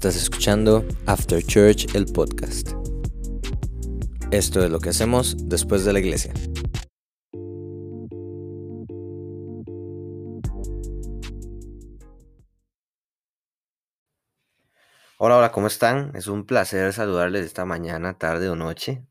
Estás escuchando After Church, el podcast. Esto es lo que hacemos después de la iglesia. Hola, hola, ¿cómo están? Es un placer saludarles esta mañana, tarde o noche.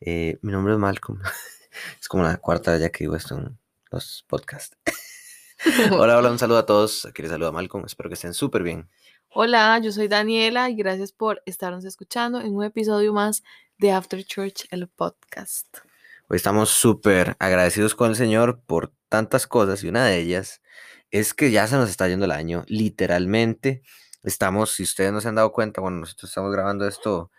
Eh, mi nombre es Malcolm. es como la cuarta vez que digo esto en los podcasts. hola, hola, un saludo a todos. Aquí les saluda Malcolm. Espero que estén súper bien. Hola, yo soy Daniela y gracias por estarnos escuchando en un episodio más de After Church, el podcast. Hoy estamos súper agradecidos con el Señor por tantas cosas y una de ellas es que ya se nos está yendo el año, literalmente. Estamos, si ustedes no se han dado cuenta, bueno, nosotros estamos grabando esto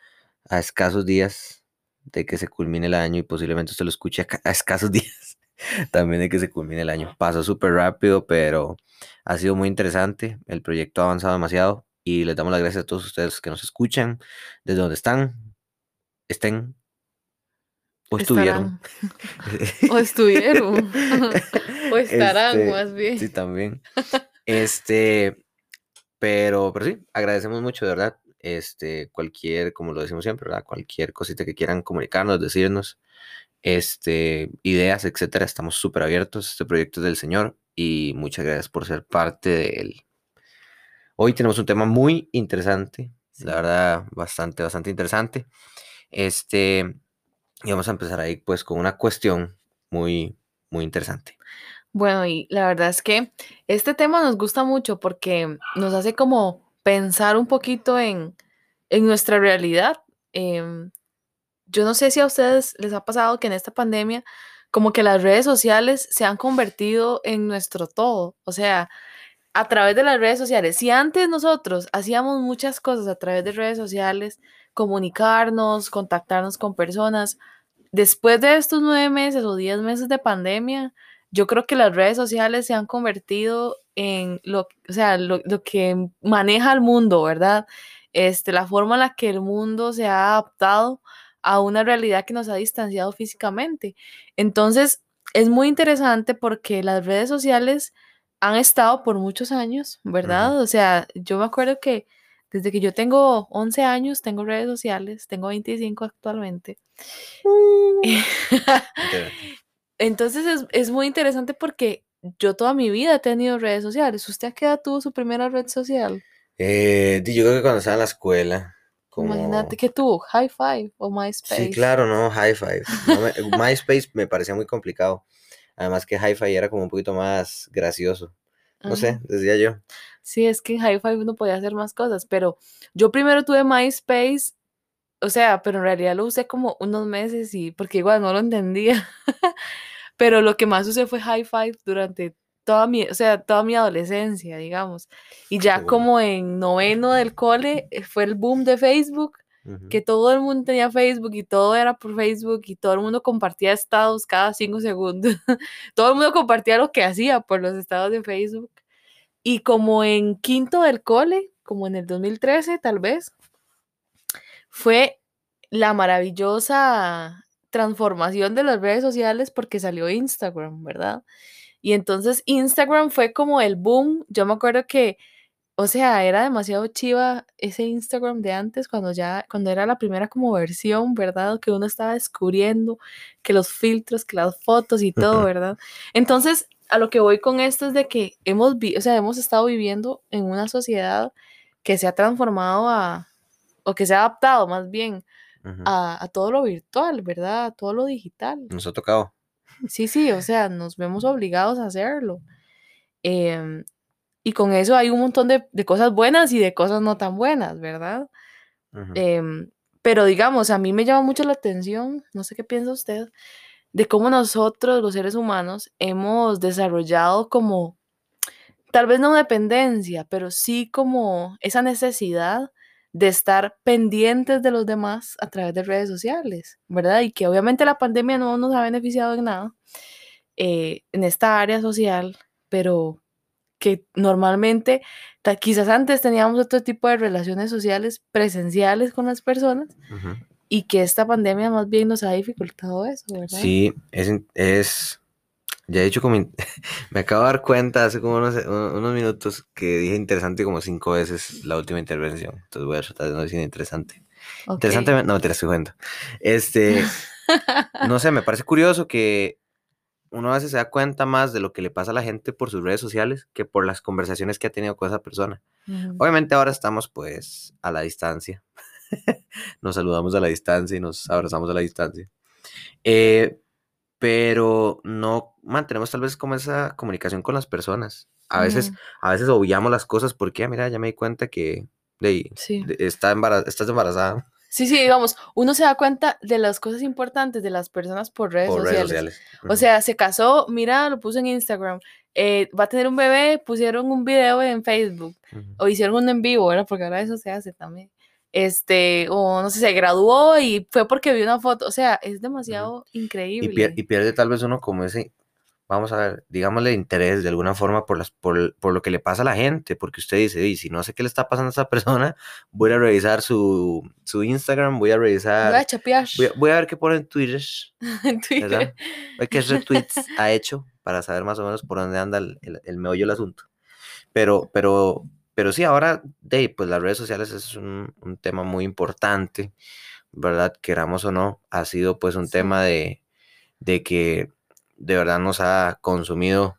a escasos días de que se culmine el año y posiblemente usted lo escuche a, escasos días también de que se culmine el año. Pasó súper rápido, pero ha sido muy interesante. El proyecto ha avanzado demasiado y les damos las gracias a todos ustedes que nos escuchan, desde donde están, estén o estuvieron. o estuvieron. o estarán, Este, más bien. Sí, también. Este, pero, pero sí, agradecemos mucho, de verdad. Este, cualquier, como lo decimos siempre, ¿verdad? Cualquier cosita que quieran comunicarnos, decirnos, este, ideas, etcétera, estamos súper abiertos. Este proyecto es del Señor y muchas gracias por ser parte de él. Hoy tenemos un tema muy interesante, Sí. la verdad, bastante, bastante interesante. Este, y vamos a empezar ahí, pues, con una cuestión muy, muy interesante. Bueno, y la verdad es que este tema nos gusta mucho porque nos hace como pensar un poquito en, en nuestra realidad. Em, yo no sé si a ustedes les ha pasado que en esta pandemia como que las redes sociales se han convertido en nuestro todo. O sea, a través de las redes sociales. Si antes nosotros hacíamos muchas cosas a través de redes sociales, comunicarnos, contactarnos con personas, después de estos nueve meses o diez meses de pandemia, yo creo que las redes sociales se han convertido en lo, o sea, lo, que maneja el mundo, ¿verdad? Este, la forma en la que el mundo se ha adaptado a una realidad que nos ha distanciado físicamente. Entonces, es muy interesante porque las redes sociales han estado por muchos años, ¿verdad? O sea, yo me acuerdo que desde que yo tengo 11 años, tengo redes sociales, tengo 25 actualmente. Interesante. Entonces es, es muy interesante porque yo toda mi vida he tenido redes sociales. ¿Usted a qué edad tuvo su primera red social? Eh, yo creo que cuando estaba en la escuela, Imagínate como... que tuvo High Five o MySpace. Sí, claro, no, High Five. No MySpace me parecía muy complicado. Además que High Five era como un poquito más gracioso. No sé, decía yo. Sí, es que en High Five uno podía hacer más cosas, pero yo primero tuve MySpace, o sea, pero en realidad lo usé como unos meses y porque igual no lo entendía. Pero lo que más usé fue High Five durante toda mi, o sea, toda mi adolescencia, digamos. Y ya como en noveno del cole eh, fue el boom de Facebook, Que todo el mundo tenía Facebook y todo era por Facebook y todo el mundo compartía estados cada cinco segundos. Todo el mundo compartía lo que hacía por los estados de Facebook. Y como en quinto del cole, como en el 2013 tal vez, fue la maravillosa transformación de las redes sociales porque salió Instagram, ¿verdad? Y entonces Instagram fue como el boom. Yo me acuerdo que, o sea, era demasiado chiva ese Instagram de antes cuando ya, cuando era la primera como versión, ¿verdad? Que uno estaba descubriendo que los filtros, que las fotos y todo. ¿verdad? Entonces, a lo que voy con esto es de que hemos, vi- o sea, hemos estado viviendo en una sociedad que se ha transformado a, o que se ha adaptado más bien a, a todo lo virtual, ¿verdad? A todo lo digital. Nos ha tocado. Sí, sí, o sea, nos vemos obligados a hacerlo. Em, y con eso hay un montón de, de cosas buenas y de cosas no tan buenas, ¿verdad? Em, pero digamos, a mí me llama mucho la atención, no sé qué piensa usted, de cómo nosotros, los seres humanos, hemos desarrollado como, tal vez no dependencia, pero sí como esa necesidad de estar pendientes de los demás a través de redes sociales, ¿verdad? Y que obviamente la pandemia no nos ha beneficiado en nada eh, en esta área social, pero que normalmente, quizás antes teníamos otro tipo de relaciones sociales presenciales con las personas Ujú. y que esta pandemia más bien nos ha dificultado eso, ¿verdad? Sí, es, es, Ya he dicho como... Me acabo de dar cuenta hace como unos, unos minutos que dije interesante como cinco veces la última intervención. Entonces voy a tratar de no decir interesante. Ok. Interesante, no, te la estoy jugando. Este, no sé, me parece curioso que uno a veces se da cuenta más de lo que le pasa a la gente por sus redes sociales que por las conversaciones que ha tenido con esa persona. Obviamente ahora estamos pues a la distancia. nos saludamos a la distancia y nos abrazamos a la distancia. Eh, pero no mantenemos tal vez como esa comunicación con las personas. A veces, a veces obviamos las cosas porque, ah, mira, ya me di cuenta que Sí. de- está embara- estás embarazada Sí, sí, digamos, uno se da cuenta de las cosas importantes de las personas por redes por sociales. redes sociales. O sea, se casó, mira, lo puso en Instagram. eh, va a tener un bebé, pusieron un video en Facebook. O hicieron uno en vivo, ¿verdad? Porque ahora eso se hace también. Este, o no sé, se graduó y fue porque vio una foto. O sea, es demasiado Y, increíble. pier- y pierde tal vez uno como ese, vamos a ver, digámosle interés de alguna forma por, las, por, por lo que le pasa a la gente, porque usted dice, y si no sé qué le está pasando a esa persona, voy a revisar su, su Instagram, voy a Lo voy a revisar, chapear voy a, voy a ver qué pone en Twitter, en Twitter. qué retweets ha hecho para saber más o menos por dónde anda el, el, el meollo del asunto. Pero, pero, pero sí, ahora, de, pues las redes sociales es un, un tema muy importante, ¿verdad? Queramos o no, ha sido pues un Sí. tema de, de que de verdad nos ha consumido,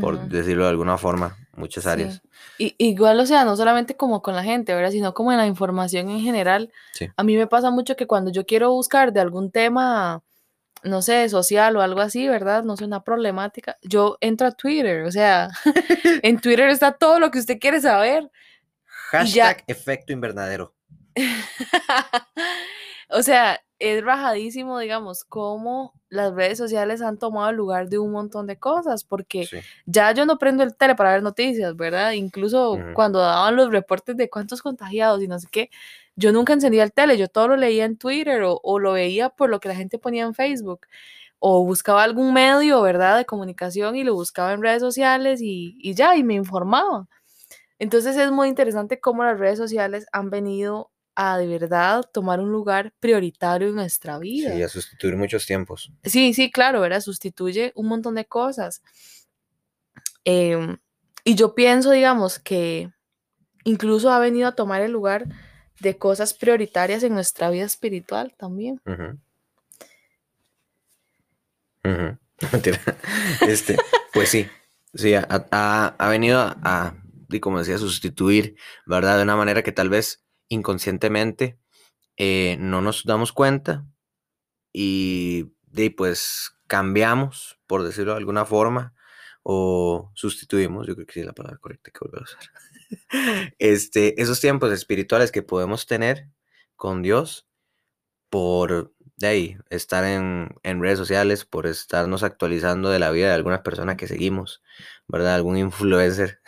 por decirlo de alguna forma, muchas áreas. Sí. Y, igual, o sea, no solamente como con la gente, ¿verdad? Sino como en la información en general. Sí. A mí me pasa mucho que cuando yo quiero buscar de algún tema, no sé, social o algo así, ¿verdad? No sé, una problemática, yo entro a Twitter, o sea, en Twitter está todo lo que usted quiere saber. Ya- Hashtag efecto invernadero. o sea, es rajadísimo, digamos, cómo las redes sociales han tomado el lugar de un montón de cosas, porque Sí. ya yo no prendo el tele para ver noticias, ¿verdad? Incluso cuando daban los reportes de cuántos contagiados y no sé qué, yo nunca encendía el tele, yo todo lo leía en Twitter o, o lo veía por lo que la gente ponía en Facebook. O buscaba algún medio, ¿verdad?, de comunicación y lo buscaba en redes sociales y, y ya, y me informaba. Entonces es muy interesante cómo las redes sociales han venido a de verdad tomar un lugar prioritario en nuestra vida. Sí, a sustituir muchos tiempos. Sí, sí, claro, ¿verdad? Sustituye un montón de cosas. Em, y yo pienso, digamos, que incluso ha venido a tomar el lugar de cosas prioritarias en nuestra vida espiritual también. Mentira. Este, pues sí, sí, ha, ha- ha venido a, a, y como decía, sustituir, ¿verdad? De una manera que tal vez inconscientemente eh, no nos damos cuenta y de, pues cambiamos, por decirlo de alguna forma, o sustituimos, yo creo que sí es la palabra correcta que volver a usar. Este, esos tiempos espirituales que podemos tener con Dios por de ahí, estar en, en redes sociales, por estarnos actualizando de la vida de alguna persona que seguimos, ¿verdad? Algún influencer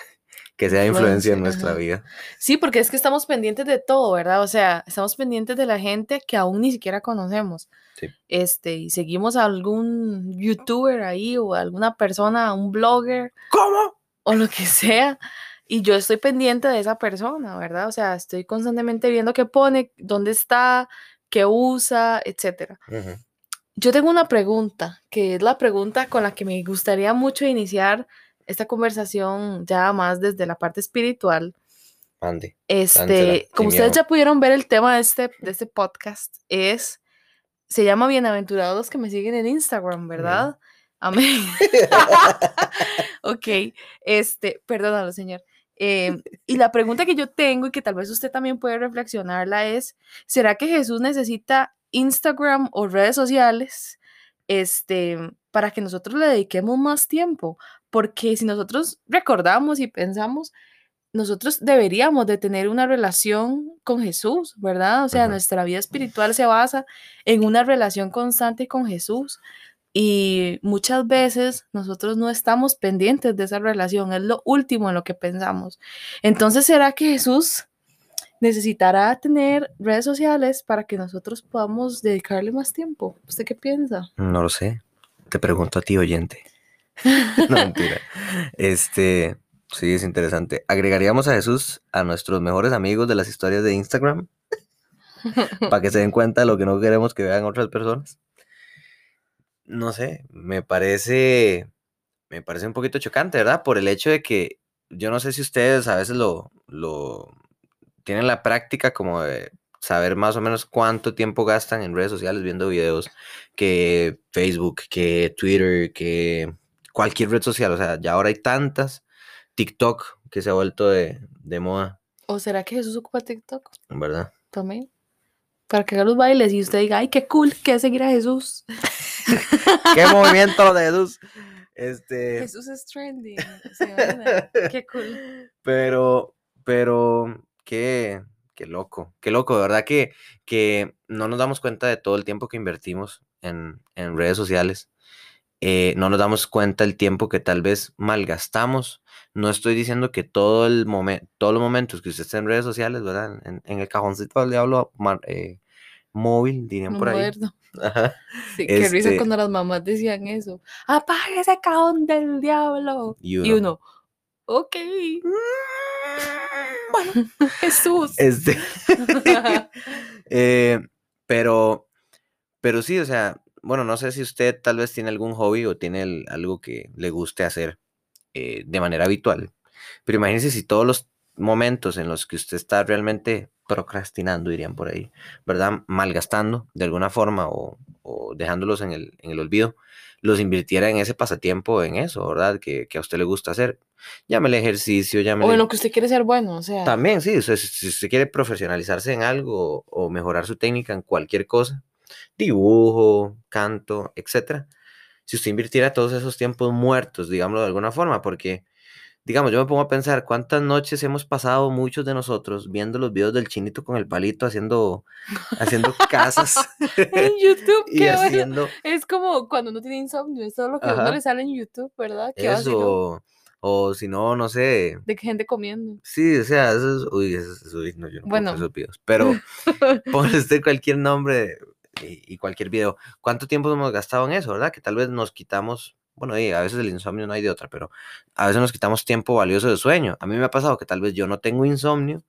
que sea influencia en nuestra ajá. vida. Sí, porque es que estamos pendientes de todo, ¿verdad? O sea, estamos pendientes de la gente que aún ni siquiera conocemos. Sí. Este, y seguimos a algún youtuber ahí o alguna persona, un blogger ¿Cómo? o lo que sea. Y yo estoy pendiente de esa persona, ¿verdad? O sea, estoy constantemente viendo qué pone, dónde está, qué usa, etcétera. Yo tengo una pregunta, que es la pregunta con la que me gustaría mucho iniciar esta conversación ya más desde la parte espiritual. Ande. Este, como ustedes miedo. ya pudieron ver el tema de este, de este podcast, es, se llama Bienaventurados los que me siguen en Instagram, ¿verdad? Amén. ok, este, perdónalo, señor. Em, y la pregunta que yo tengo y que tal vez usted también puede reflexionarla es, ¿será que Jesús necesita Instagram o redes sociales este, para que nosotros le dediquemos más tiempo? Porque si nosotros recordamos y pensamos, nosotros deberíamos de tener una relación con Jesús, ¿verdad? O sea, nuestra vida espiritual se basa en una relación constante con Jesús. Y muchas veces nosotros no estamos pendientes de esa relación, es lo último en lo que pensamos. Entonces, ¿será que Jesús necesitará tener redes sociales para que nosotros podamos dedicarle más tiempo? ¿Usted qué piensa? No lo sé. Te pregunto a ti, oyente. no, mentira. Este, sí, es interesante. ¿Agregaríamos a Jesús a nuestros mejores amigos de las historias de Instagram? Para que se den cuenta de lo que no queremos que vean otras personas. No sé, me parece me parece un poquito chocante, ¿verdad? Por el hecho de que yo no sé si ustedes a veces lo, lo tienen la práctica como de saber más o menos cuánto tiempo gastan en redes sociales viendo videos, que Facebook, que Twitter, que cualquier red social. O sea, ya ahora hay tantas. TikTok, que se ha vuelto de, de moda, ¿O será que Jesús ocupa TikTok ¿verdad? también? Para que haga los bailes y usted diga, ay, qué cool que seguir a Jesús. ¡Qué movimiento de Jesús! Este, Jesús es trending. ¿se imagina? Qué cool. pero, pero, qué, qué loco, qué loco, de verdad que, que no nos damos cuenta de todo el tiempo que invertimos en, en redes sociales. Eh, no nos damos cuenta el tiempo que tal vez malgastamos. No estoy diciendo que todo el momen- todos los momentos que usted esté en redes sociales, ¿verdad? En, en el cajoncito del diablo eh, móvil, dirían por ahí. Ajá. Sí, qué risa Este- cuando las mamás decían eso. Apague ese cajón del diablo. Y Y uno, uno, ok, bueno, Jesús. Este, eh, pero, pero sí, o sea, bueno, no sé si usted tal vez tiene algún hobby o tiene el- algo que le guste hacer eh, de manera habitual. Pero imagínese si todos los momentos en los que usted está realmente procrastinando, dirían por ahí, ¿verdad? Malgastando de alguna forma o, o dejándolos en el, en el olvido, los invirtiera en ese pasatiempo, en eso, ¿verdad? Que, que a usted le gusta hacer. Llámele ejercicio, llámele... O en lo que usted quiere ser bueno, o sea. También, sí, o sea, si, si usted quiere profesionalizarse en algo o mejorar su técnica en cualquier cosa, dibujo, canto, etcétera, si usted invirtiera todos esos tiempos muertos, digámoslo de alguna forma, porque, digamos, yo me pongo a pensar cuántas noches hemos pasado muchos de nosotros viendo los videos del chinito con el palito haciendo, haciendo casas En YouTube, y qué bueno. haciendo Es como cuando uno tiene insomnio, es todo lo que a uno Ajá. le sale en YouTube, ¿verdad? Qué eso, o si no, no sé, De que gente comiendo. Sí, o sea, eso es, uy, eso es- uy, no, yo no Bueno. esos videos, pero ponle usted cualquier nombre y, y cualquier video. ¿Cuánto tiempo hemos gastado en eso, verdad? Que tal vez nos quitamos, bueno, y a veces el insomnio no hay de otra, pero a veces nos quitamos tiempo valioso de sueño. A mí me ha pasado que tal vez yo no tengo insomnio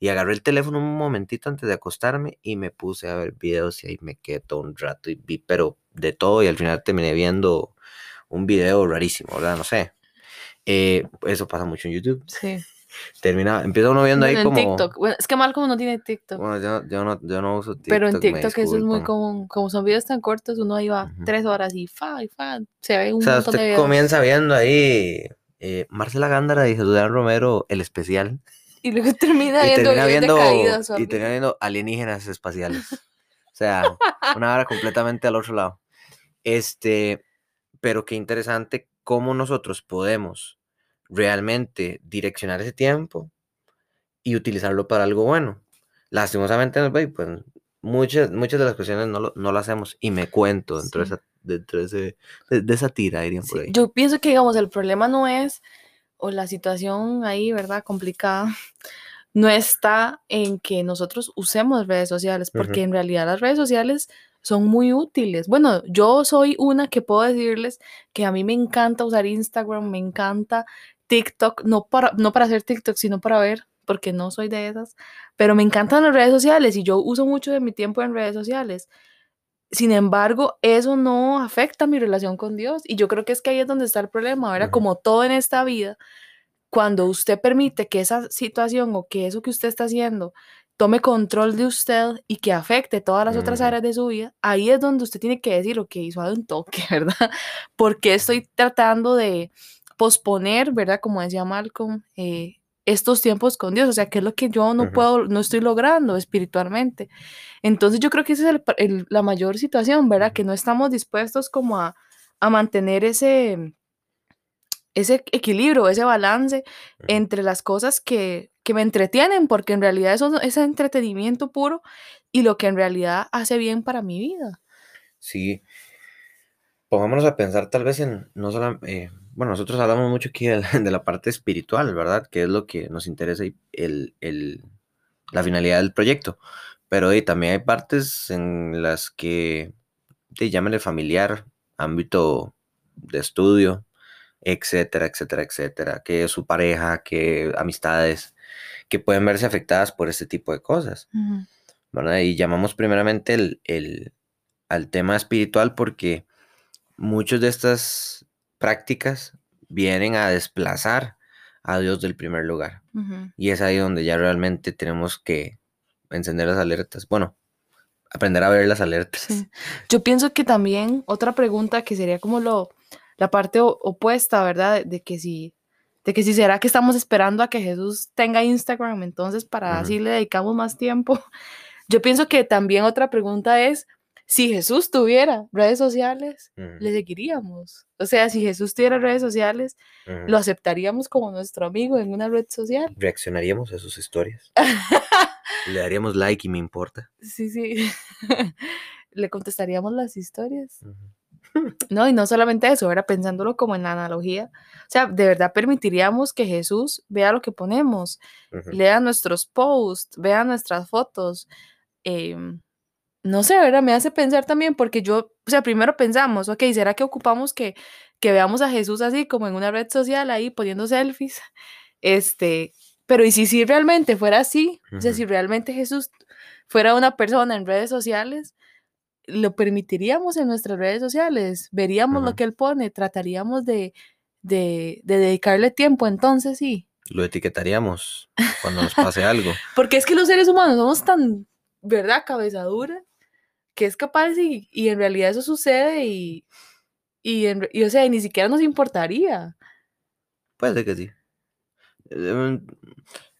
y agarré el teléfono un momentito antes de acostarme y me puse a ver videos y ahí me quedé un rato y vi, pero de todo y al final terminé viendo un video rarísimo, ¿verdad? No sé. Eh, eso pasa mucho en YouTube. Sí. Termina, empieza uno viendo ahí en como... TikTok. Bueno, es que Malcolm no tiene TikTok. Bueno, yo, yo no, yo no uso TikTok. pero en TikTok eso es muy común. Como son videos tan cortos, uno ahí va tres horas y fa, y fa. Se ve un O sea, montón de usted videos. comienza viendo ahí eh, Marcela Gándara y Jesús Romero, el especial. Y luego termina Y viendo termina viendo, de caídas. o y termina viendo alienígenas espaciales. O sea, una hora completamente al otro lado. Este, pero qué interesante cómo nosotros podemos realmente direccionar ese tiempo y utilizarlo para algo bueno. Lastimosamente, pues, pues, muchas, muchas de las cuestiones no lo, no lo hacemos y me cuento dentro, Sí. de, esa, dentro de, ese- de, de esa tira, dirían por Sí, ahí. Yo pienso que, digamos, el problema no es, o la situación ahí, ¿verdad? Complicada, no está en que nosotros usemos redes sociales, porque Ujú. en realidad las redes sociales son muy útiles. Bueno, yo soy una que puedo decirles que a mí me encanta usar Instagram, me encanta TikTok, no para, no para hacer TikTok, sino para ver, porque no soy de esas, pero me encantan las redes sociales y yo uso mucho de mi tiempo en redes sociales. Sin embargo, eso no afecta mi relación con Dios. Y yo creo que es que ahí es donde está el problema, ¿verdad? Como todo en esta vida, cuando usted permite que esa situación o que eso que usted está haciendo tome control de usted y que afecte todas las otras áreas de su vida, ahí es donde usted tiene que decir, ok, suave un toque, ¿verdad? Porque estoy tratando de posponer, ¿verdad? Como decía Malcolm, eh, estos tiempos con Dios, o sea, ¿qué es lo que yo no puedo, no estoy logrando espiritualmente? Entonces yo creo que esa es el pa- el- la mayor situación, ¿verdad? Que no estamos dispuestos como a, a mantener ese, ese equilibrio, ese balance entre las cosas que, que me entretienen, porque en realidad eso es entretenimiento puro y lo que en realidad hace bien para mi vida. Sí. Pongámonos a pensar tal vez en, no solo, eh, bueno, nosotros hablamos mucho aquí de la, parte espiritual, ¿verdad? Que es lo que nos interesa y el, el, la finalidad del proyecto. Pero también hay partes en las que, de, llámenle familiar, ámbito de estudio, etcétera, etcétera, etcétera, que su pareja, que amistades, que pueden verse afectadas por este tipo de cosas. ¿verdad? Y llamamos primeramente el, el- al tema espiritual porque muchas de estas prácticas vienen a desplazar a Dios del primer lugar. Y es ahí donde ya realmente tenemos que encender las alertas. Bueno, aprender a ver las alertas. Sí. Yo pienso que también otra pregunta que sería como lo, la parte opuesta, ¿verdad? De, de que si, de que si será que estamos esperando a que Jesús tenga Instagram, entonces para así le dedicamos más tiempo. Yo pienso que también otra pregunta es, si Jesús tuviera redes sociales, le seguiríamos. O sea, si Jesús tuviera redes sociales, lo aceptaríamos como nuestro amigo en una red social. Reaccionaríamos a sus historias. Le daríamos like y me importa. Sí, sí. Le contestaríamos las historias. No, y no solamente eso, era pensándolo como en la analogía. O sea, de verdad permitiríamos que Jesús vea lo que ponemos, lea nuestros posts, vea nuestras fotos. em, no sé, ¿verdad? Me hace pensar también, porque yo, o sea, primero pensamos, ok, ¿será que ocupamos que, que veamos a Jesús así como en una red social ahí poniendo selfies? Este, pero ¿y si, si realmente fuera así? O sea, si realmente Jesús fuera una persona en redes sociales, lo permitiríamos en nuestras redes sociales, veríamos lo que él pone, trataríamos de, de, de dedicarle tiempo, entonces sí. Lo etiquetaríamos cuando nos pase algo. Porque es que los seres humanos somos tan, ¿verdad? Cabeza dura, que es capaz y, y en realidad eso sucede y, y, en y, o sea, ni siquiera nos importaría. Puede ser que sí. Em,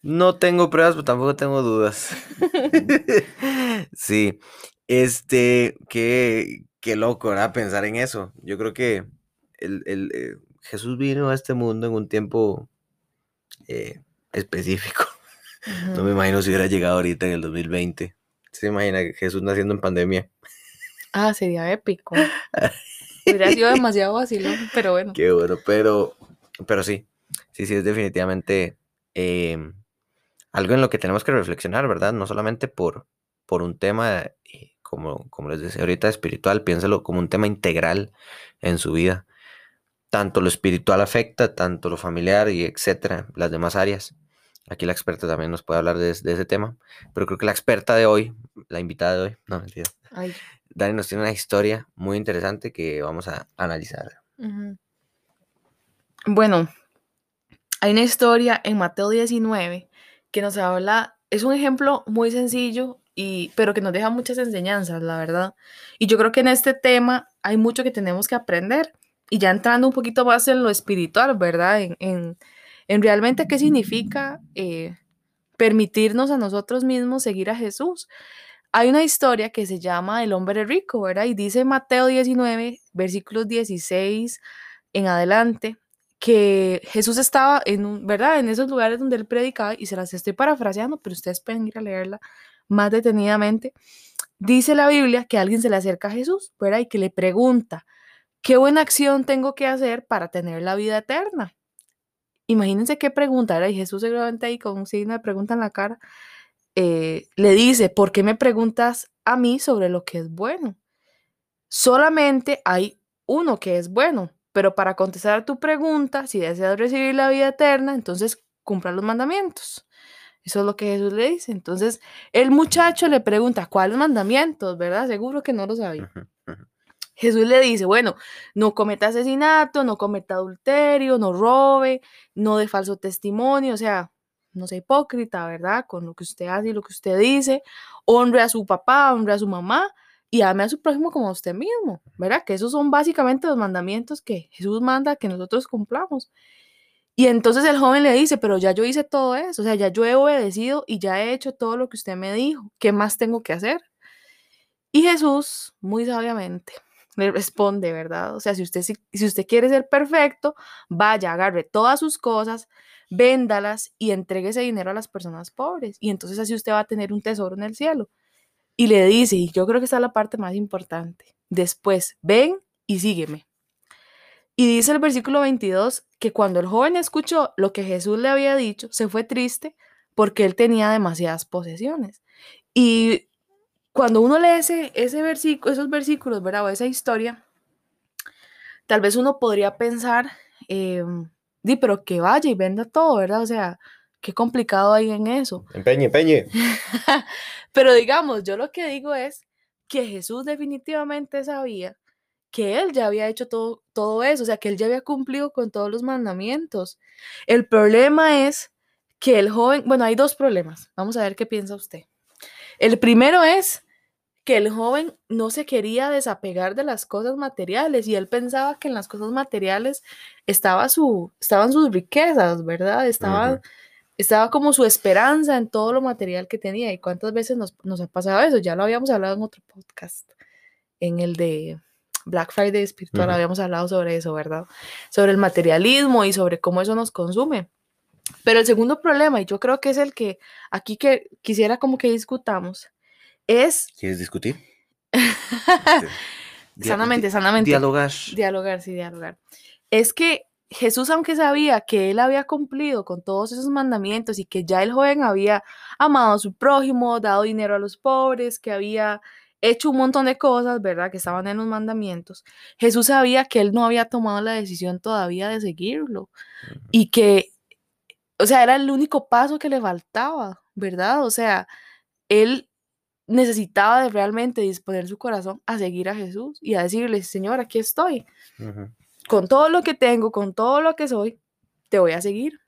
No tengo pruebas, pero tampoco tengo dudas. Sí, este, qué, qué loco, ¿verdad? Pensar en eso. Yo creo que el, el, eh, Jesús vino a este mundo en un tiempo eh, específico. No me imagino si hubiera llegado ahorita en el 2020. ¿Se imagina que Jesús naciendo en pandemia? Ah, sería épico. Hubiera sido demasiado vacilón, pero bueno. Qué bueno, pero, pero sí, sí, sí, es definitivamente em, algo en lo que tenemos que reflexionar, ¿verdad? No solamente por, por un tema, eh, como, como les decía ahorita, espiritual, piénsalo como un tema integral en su vida. Tanto lo espiritual afecta, tanto lo familiar y etcétera, las demás áreas. Aquí la experta también nos puede hablar de, de ese tema, pero creo que la experta de hoy, la invitada de hoy, no mentira, Ay, Dani nos tiene una historia muy interesante que vamos a analizar. Bueno, hay una historia en Mateo 19 que nos habla, es un ejemplo muy sencillo, y, pero que nos deja muchas enseñanzas, la verdad. Y yo creo que en este tema hay mucho que tenemos que aprender. Y ya entrando un poquito más en lo espiritual, ¿verdad? En, en, en realmente qué significa eh, permitirnos a nosotros mismos seguir a Jesús. Hay una historia que se llama El hombre rico, ¿verdad? Y dice Mateo 19, versículos 16 en adelante, que Jesús estaba en un, ¿verdad? En esos lugares donde él predicaba, y se las estoy parafraseando, pero ustedes pueden ir a leerla más detenidamente. Dice la Biblia que alguien se le acerca a Jesús, ¿verdad? Y que le pregunta, ¿qué buena acción tengo que hacer para tener la vida eterna? Imagínense qué pregunta, ¿verdad? Y Jesús seguramente ahí con un signo de pregunta en la cara, eh, le dice, ¿por qué me preguntas a mí sobre lo que es bueno? Solamente hay uno que es bueno, pero para contestar a tu pregunta, si deseas recibir la vida eterna, entonces cumpla los mandamientos. Eso es lo que Jesús le dice. Entonces, el muchacho le pregunta, ¿cuáles mandamientos? ¿Verdad? Seguro que no lo sabía. Jesús le dice, bueno, no cometa asesinato, no cometa adulterio, no robe, no de falso testimonio, o sea, no sea hipócrita, ¿verdad? Con lo que usted hace y lo que usted dice, honre a su papá, honre a su mamá y ame a su prójimo como a usted mismo, ¿verdad? Que esos son básicamente los mandamientos que Jesús manda que nosotros cumplamos. Y entonces el joven le dice, pero ya yo hice todo eso, o sea, ya yo he obedecido y ya he hecho todo lo que usted me dijo, ¿qué más tengo que hacer? Y Jesús, muy sabiamente, le responde, ¿verdad? O sea, si usted, si, si usted quiere ser perfecto, vaya, agarre todas sus cosas, véndalas y entregue ese dinero a las personas pobres. Y entonces así usted va a tener un tesoro en el cielo. Y le dice, y yo creo que esta es la parte más importante, después, ven y sígueme. Y dice el versículo 22 que cuando el joven escuchó lo que Jesús le había dicho, se fue triste porque él tenía demasiadas posesiones. Y cuando uno lee ese, ese versículo, esos versículos, ¿verdad? O esa historia, tal vez uno podría pensar, eh, di, pero que vaya y venda todo, ¿verdad? O sea, qué complicado hay en eso. Empeñe, empeñe. pero digamos, yo lo que digo es que Jesús definitivamente sabía que él ya había hecho todo, todo eso, o sea, que él ya había cumplido con todos los mandamientos. El problema es que el joven, bueno, hay dos problemas. Vamos a ver qué piensa usted. El primero es que el joven no se quería desapegar de las cosas materiales y él pensaba que en las cosas materiales estaba su, estaban sus riquezas, ¿verdad? Estaba, estaba como su esperanza en todo lo material que tenía. ¿Y cuántas veces nos, nos ha pasado eso? Ya lo habíamos hablado en otro podcast, en el de Black Friday espiritual, habíamos hablado sobre eso, ¿verdad? Sobre el materialismo y sobre cómo eso nos consume. Pero el segundo problema, y yo creo que es el que aquí que quisiera como que discutamos, es... ¿Quieres discutir? sanamente, sanamente. Dialogar. Dialogar, sí, dialogar. Es que Jesús, aunque sabía que él había cumplido con todos esos mandamientos y que ya el joven había amado a su prójimo, dado dinero a los pobres, que había hecho un montón de cosas, ¿verdad? Que estaban en los mandamientos. Jesús sabía que él no había tomado la decisión todavía de seguirlo y que, o sea, era el único paso que le faltaba, ¿verdad? O sea, él necesitaba de realmente disponer su corazón a seguir a Jesús y a decirle, Señor, aquí estoy. Con todo lo que tengo, con todo lo que soy, te voy a seguir.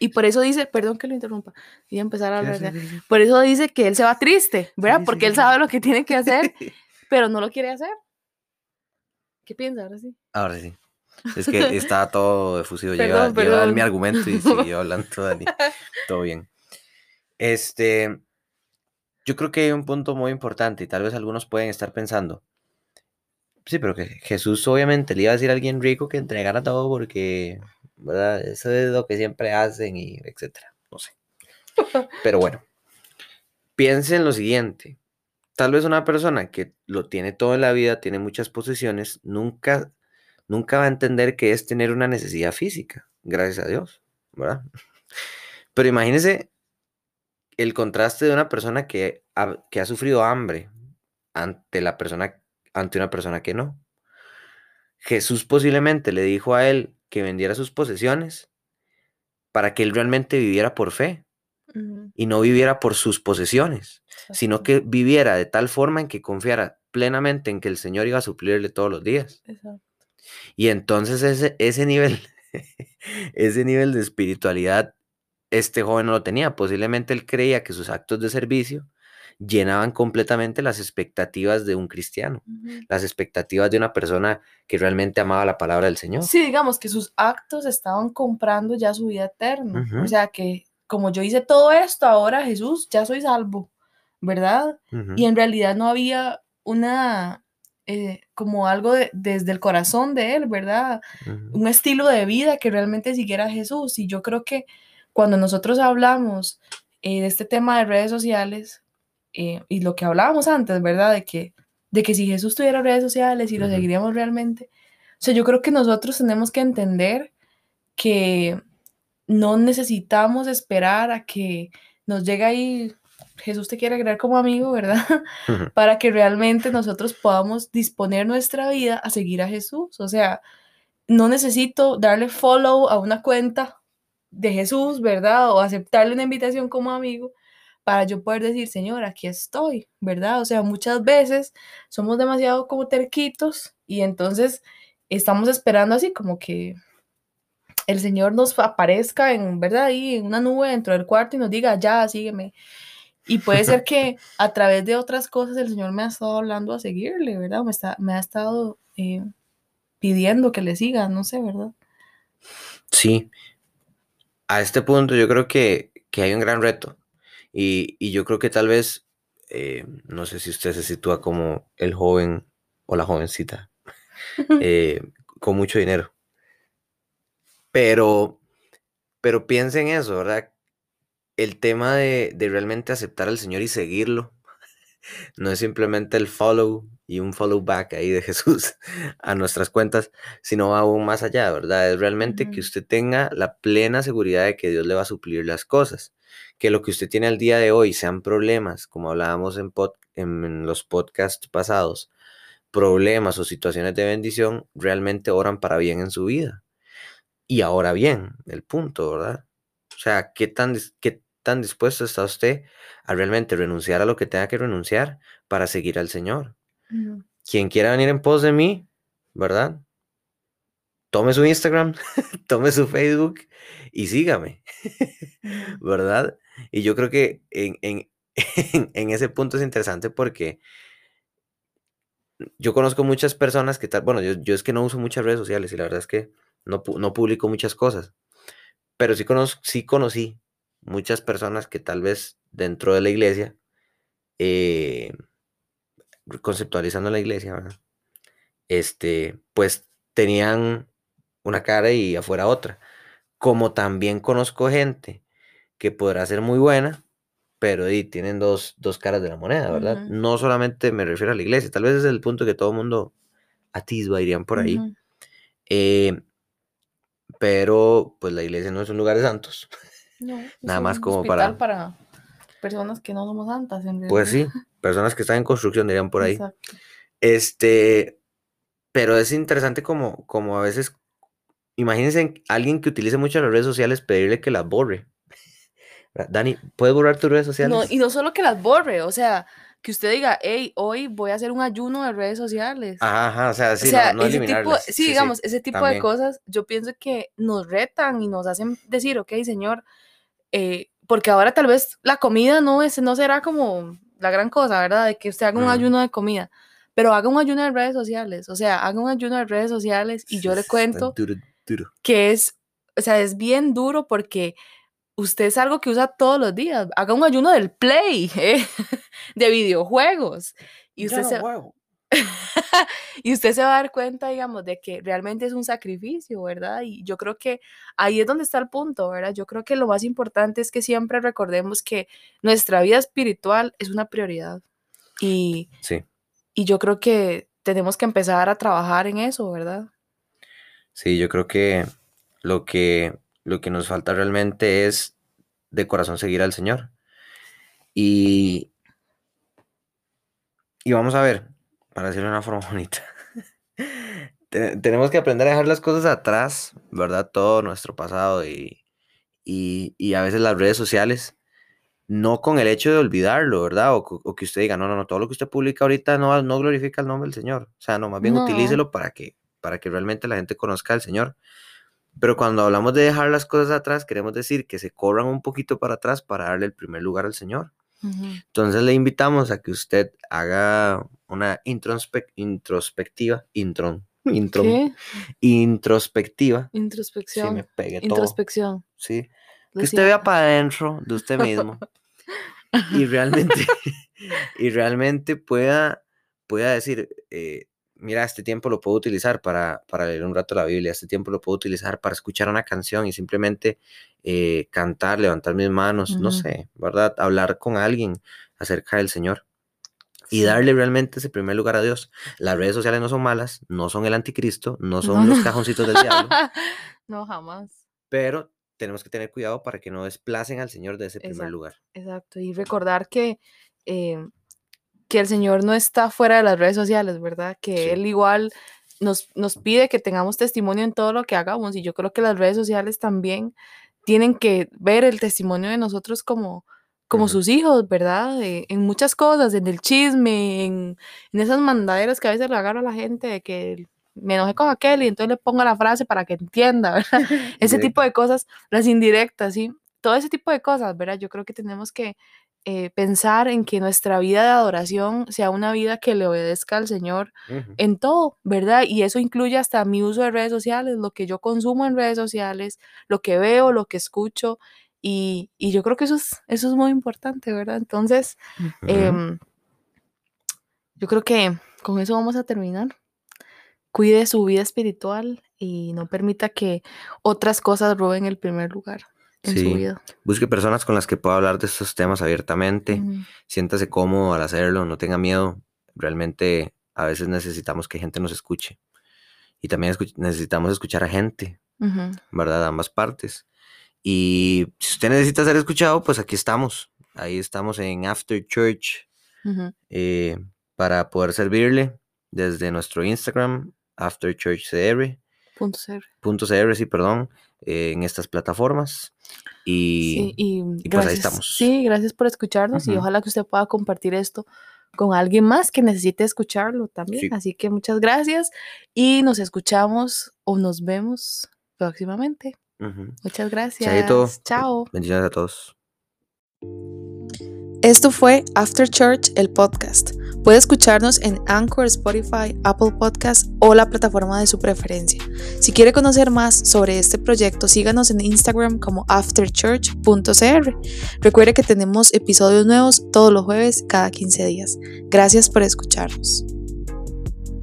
Y por eso dice, perdón que lo interrumpa, voy a empezar a hablar. Por eso dice que él se va triste, ¿verdad? Porque él sabe lo que tiene que hacer, pero no lo quiere hacer. ¿Qué piensa ahora sí? Ahora sí. Es que está todo efusivo. llega, a mi argumento y siguió hablando Dani. Todo bien. Este, yo creo que hay un punto muy importante y tal vez algunos pueden estar pensando. Sí, pero que Jesús obviamente le iba a decir a alguien rico que entregara todo porque ¿verdad? Eso es lo que siempre hacen y etcétera, no sé. Pero bueno, piensen lo siguiente. Tal vez una persona que lo tiene todo en la vida, tiene muchas posesiones, nunca, nunca va a entender que es tener una necesidad física, gracias a Dios, ¿verdad? Pero imagínense el contraste de una persona que ha, que ha sufrido hambre ante la persona, ante una persona que no. Jesús posiblemente le dijo a él, que vendiera sus posesiones para que él realmente viviera por fe y no viviera por sus posesiones, sino que viviera de tal forma en que confiara plenamente en que el Señor iba a suplirle todos los días. Y entonces ese, ese nivel, ese nivel de espiritualidad, este joven no lo tenía. Posiblemente él creía que sus actos de servicio llenaban completamente las expectativas de un cristiano, las expectativas de una persona que realmente amaba la palabra del Señor. Sí, digamos que sus actos estaban comprando ya su vida eterna. O sea que como yo hice todo esto, ahora Jesús, ya soy salvo, ¿verdad? Y en realidad no había una, eh, como algo desde el corazón de él, ¿verdad? Un estilo de vida que realmente siguiera a Jesús. Y yo creo que cuando nosotros hablamos eh, de este tema de redes sociales, eh, y lo que hablábamos antes, ¿verdad? De que, de que si Jesús tuviera redes sociales y lo seguiríamos realmente. O sea, yo creo que nosotros tenemos que entender que no necesitamos esperar a que nos llegue ahí, Jesús te quiere crear como amigo, ¿verdad? Para que realmente nosotros podamos disponer nuestra vida a seguir a Jesús. O sea, no necesito darle follow a una cuenta de Jesús, ¿verdad? O aceptarle una invitación como amigo para yo poder decir, Señor, aquí estoy, ¿verdad? O sea, muchas veces somos demasiado como terquitos y entonces estamos esperando así como que el Señor nos aparezca en, ¿verdad? Ahí en una nube dentro del cuarto y nos diga, ya, sígueme. Y puede ser que a través de otras cosas el Señor me ha estado hablando a seguirle, ¿verdad? Me, está, me ha estado eh, pidiendo que le siga, no sé, ¿verdad? Sí. A este punto yo creo que, que hay un gran reto. Y, yo creo que tal vez, eh, no sé si usted se sitúa como el joven o la jovencita eh, con mucho dinero. Pero, pero piense en eso, ¿verdad? El tema de, de realmente aceptar al Señor y seguirlo no es simplemente el follow y un follow back ahí de Jesús a nuestras cuentas, sino va aún más allá, ¿verdad? Es realmente que usted tenga la plena seguridad de que Dios le va a suplir las cosas que lo que usted tiene al día de hoy sean problemas, como hablábamos en, en los podcasts pasados, problemas o situaciones de bendición, realmente oran para bien en su vida. Y ahora bien, el punto, ¿verdad? O sea, ¿qué tan, qué tan dispuesto está usted a realmente renunciar a lo que tenga que renunciar para seguir al Señor? quien quiera venir en pos de mí, ¿verdad? Tome su Instagram, tome su Facebook y sígame, ¿verdad? Y yo creo que en, en, en ese punto es interesante porque yo conozco muchas personas que tal, bueno, yo, yo, es que no uso muchas redes sociales y la verdad es que no, no publico muchas cosas, pero sí, conozco, sí conocí muchas personas que tal vez dentro de la iglesia, eh, conceptualizando la iglesia, ¿verdad? Este, pues tenían una cara y afuera otra. Como también conozco gente que podrá ser muy buena, pero y, tienen dos, dos, caras de la moneda, ¿verdad? Uh -huh. No solamente me refiero a la iglesia, tal vez es el punto que todo el mundo atisba, irían por ahí. Uh -huh. eh, pero pues la iglesia no es un lugar de santos. No, Nada más como para... para personas que no somos santas. En pues sí, personas que están en construcción, dirían por ahí. Exacto. Este, pero es interesante como, como a veces, imagínense alguien que utilice mucho las redes sociales, pedirle que las borre. Dani, ¿puedes borrar tus redes sociales? No, y no solo que las borre, o sea, que usted diga, hey, hoy voy a hacer un ayuno de redes sociales. Ajá, ajá o sea, sí, o sea, no, no ese tipo, sí, sí, digamos, sí, ese tipo también. de cosas, yo pienso que nos retan y nos hacen decir, ok, señor, eh, porque ahora tal vez la comida no, es, no será como la gran cosa, ¿verdad? De que usted haga un Mm. ayuno de comida, pero haga un ayuno de redes sociales, o sea, haga un ayuno de redes sociales y yo le cuento duro, duro. que es, o sea, es bien duro porque usted es algo que usa todos los días. Haga un ayuno del play, ¿eh? de videojuegos. Y usted, se, no y usted se va a dar cuenta, digamos, de que realmente es un sacrificio, ¿verdad? Y yo creo que ahí es donde está el punto, ¿verdad? Yo creo que lo más importante es que siempre recordemos que nuestra vida espiritual es una prioridad. Y, Sí, y yo creo que tenemos que empezar a trabajar en eso, ¿verdad? sí, yo creo que lo que, lo que nos falta realmente es de corazón seguir al Señor. Y, y vamos a ver, para decirlo de una forma bonita, te- tenemos que aprender a dejar las cosas atrás, ¿verdad? Todo nuestro pasado y, y, y a veces las redes sociales, no con el hecho de olvidarlo, ¿verdad? O, o que usted diga, no, no, no, todo lo que usted publica ahorita no, no glorifica el nombre del Señor. O sea, no, más bien No. utilícelo para que, para que realmente la gente conozca al Señor. Pero cuando hablamos de dejar las cosas atrás, queremos decir que se corran un poquito para atrás para darle el primer lugar al Señor. Entonces le invitamos a que usted haga una introspec- introspectiva, intron, intron, ¿Qué? introspectiva. Sí, Introspección. me pegué todo. Introspección. Sí. lo Que usted vea para adentro de usted mismo y realmente, y realmente pueda, pueda decir, eh, mira, este tiempo lo puedo utilizar para, para leer un rato la Biblia, este tiempo lo puedo utilizar para escuchar una canción y simplemente eh, cantar, levantar mis manos, no Ujú. sé, ¿verdad? Hablar con alguien acerca del Señor y darle realmente ese primer lugar a Dios. Las redes sociales no son malas, no son el anticristo, no No, son los no. cajoncitos del diablo, No, jamás. pero tenemos que tener cuidado para que no desplacen al Señor de ese primer Exacto. lugar. Exacto. Y recordar que, eh, que el Señor no está fuera de las redes sociales, ¿verdad? Que Sí. Él igual nos, nos pide que tengamos testimonio en todo lo que hagamos. Y yo creo que las redes sociales también tienen que ver el testimonio de nosotros como, como sus hijos, ¿verdad? En muchas cosas, en el chisme, en, en esas mandaderas que a veces le agarra a la gente de que me enojé con aquel y entonces le pongo la frase para que entienda, ¿verdad? Ese tipo de cosas, las indirectas, ¿sí? Todo ese tipo de cosas, ¿verdad? Yo creo que tenemos que eh, pensar en que nuestra vida de adoración sea una vida que le obedezca al Señor en todo, ¿verdad? Y eso incluye hasta mi uso de redes sociales, lo que yo consumo en redes sociales, lo que veo, lo que escucho. Y, y yo creo que eso es, eso es muy importante, ¿verdad? Entonces, em, yo creo que con eso vamos a terminar. Cuide su vida espiritual y no permita que otras cosas roben el primer lugar en su Sí, vida. busque personas con las que pueda hablar de estos temas abiertamente. Siéntase cómodo al hacerlo, no tenga miedo. Realmente a veces necesitamos que gente nos escuche. Y también escuch- necesitamos escuchar a gente, Ujú. ¿verdad? Ambas partes. Y si usted necesita ser escuchado, pues aquí estamos. Ahí estamos en After Church eh, para poder servirle desde nuestro Instagram, After Church CR, Punto cero. punto CR, sí, perdón, eh, en estas plataformas. Y, Sí, y y pues ahí gracias. estamos. Sí, gracias por escucharnos y ojalá que usted pueda compartir esto con alguien más que necesite escucharlo también. Sí. Así que muchas gracias y nos escuchamos o nos vemos próximamente. Muchas gracias. Chaito. Chao. Bendiciones a todos. Esto fue After Church, el podcast. Puede escucharnos en Anchor, Spotify, Apple Podcasts o la plataforma de su preferencia. Si quiere conocer más sobre este proyecto, síganos en Instagram como afterchurch.cr. Recuerde que tenemos episodios nuevos todos los jueves cada 15 días. Gracias por escucharnos.